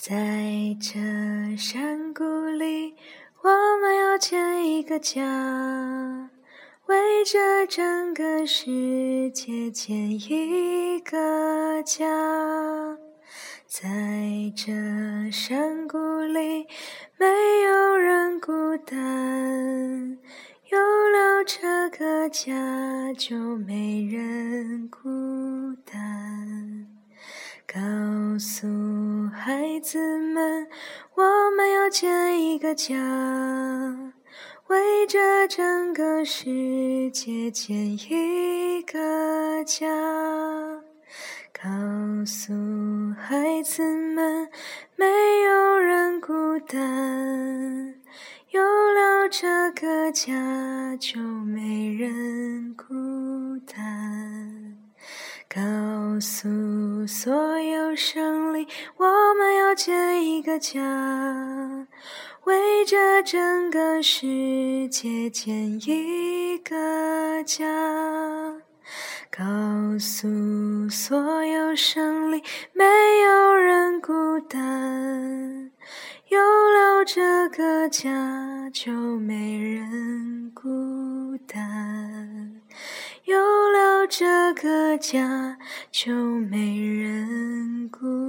在这山谷里，我们要建一个家，为这整个世界建一个家。在这山谷里，没有人孤单，有了这个家，就没人孤单。告诉孩子们，我们要建一个家，为这整个世界建一个家。告诉孩子们，没有人孤单，有了这个家，就没人孤单。告诉所有生灵，我们要建一个家，为这整个世界建一个家。告诉所有生灵，没有人孤单，有了这个家，就没人孤这个家，就没人顾。